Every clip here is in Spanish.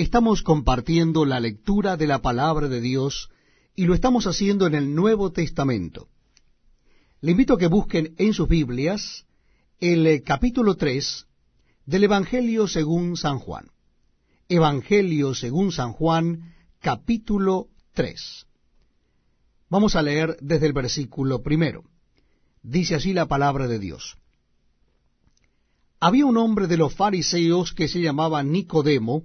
Estamos compartiendo la lectura de la palabra de Dios y lo estamos haciendo en el Nuevo Testamento. Le invito a que busquen en sus Biblias el eh, capítulo 3 del Evangelio según San Juan. Evangelio según San Juan, capítulo 3. Vamos a leer desde el versículo primero. Dice así la palabra de Dios. Había un hombre de los fariseos que se llamaba Nicodemo,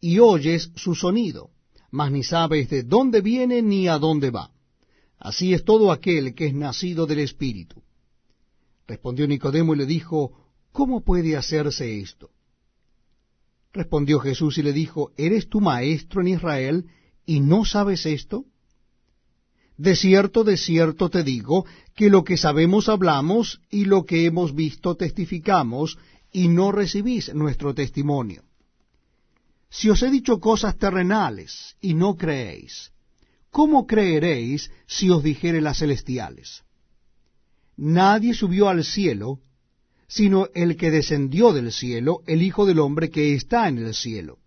y oyes su sonido, mas ni sabes de dónde viene ni a dónde va. Así es todo aquel que es nacido del Espíritu. Respondió Nicodemo y le dijo, ¿Cómo puede hacerse esto? Respondió Jesús y le dijo, ¿eres tu maestro en Israel y no sabes esto? De cierto, de cierto te digo, que lo que sabemos hablamos y lo que hemos visto testificamos, y no recibís nuestro testimonio. Si os he dicho cosas terrenales y no creéis, ¿cómo creeréis si os dijere las celestiales? Nadie subió al cielo, sino el que descendió del cielo, el Hijo del Hombre que está en el cielo.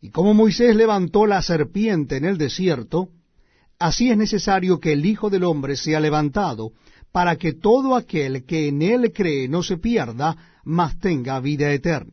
Y como Moisés levantó la serpiente en el desierto, así es necesario que el Hijo del Hombre sea levantado, para que todo aquel que en él cree no se pierda, mas tenga vida eterna.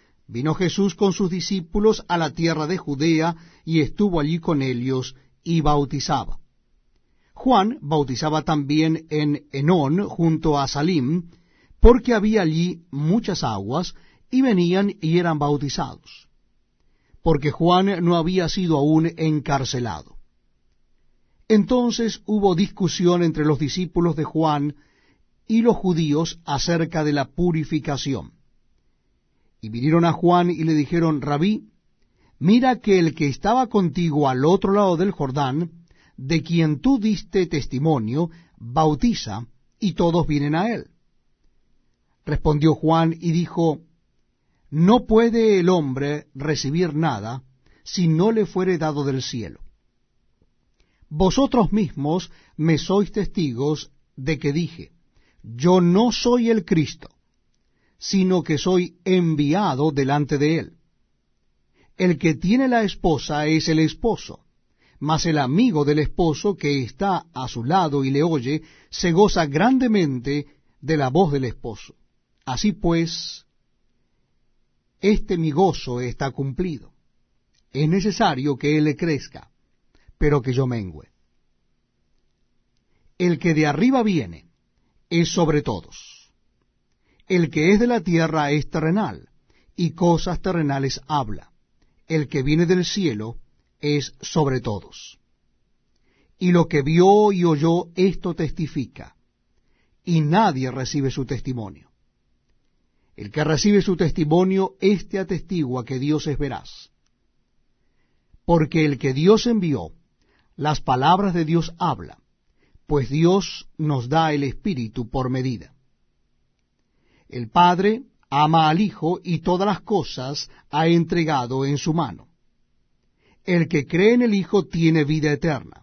vino Jesús con sus discípulos a la tierra de Judea y estuvo allí con ellos y bautizaba. Juan bautizaba también en Enón junto a Salim, porque había allí muchas aguas, y venían y eran bautizados, porque Juan no había sido aún encarcelado. Entonces hubo discusión entre los discípulos de Juan y los judíos acerca de la purificación. Y vinieron a Juan y le dijeron, Rabí, mira que el que estaba contigo al otro lado del Jordán, de quien tú diste testimonio, bautiza, y todos vienen a él. Respondió Juan y dijo, No puede el hombre recibir nada si no le fuere dado del cielo. Vosotros mismos me sois testigos de que dije, Yo no soy el Cristo, sino que soy enviado delante de él. El que tiene la esposa es el esposo, mas el amigo del esposo que está a su lado y le oye, se goza grandemente de la voz del esposo. Así pues, este mi gozo está cumplido. Es necesario que él le crezca, pero que yo mengüe. El que de arriba viene es sobre todos. El que es de la tierra es terrenal, y cosas terrenales habla. El que viene del cielo es sobre todos. y lo que vio y oyó esto testifica, y nadie recibe su testimonio. El que recibe su testimonio, éste atestigua que Dios es veraz. Porque el que Dios envió, las palabras de Dios habla, pues Dios nos da el Espíritu por medida. El Padre ama al Hijo y todas las cosas ha entregado en su mano. El que cree en el Hijo tiene vida eterna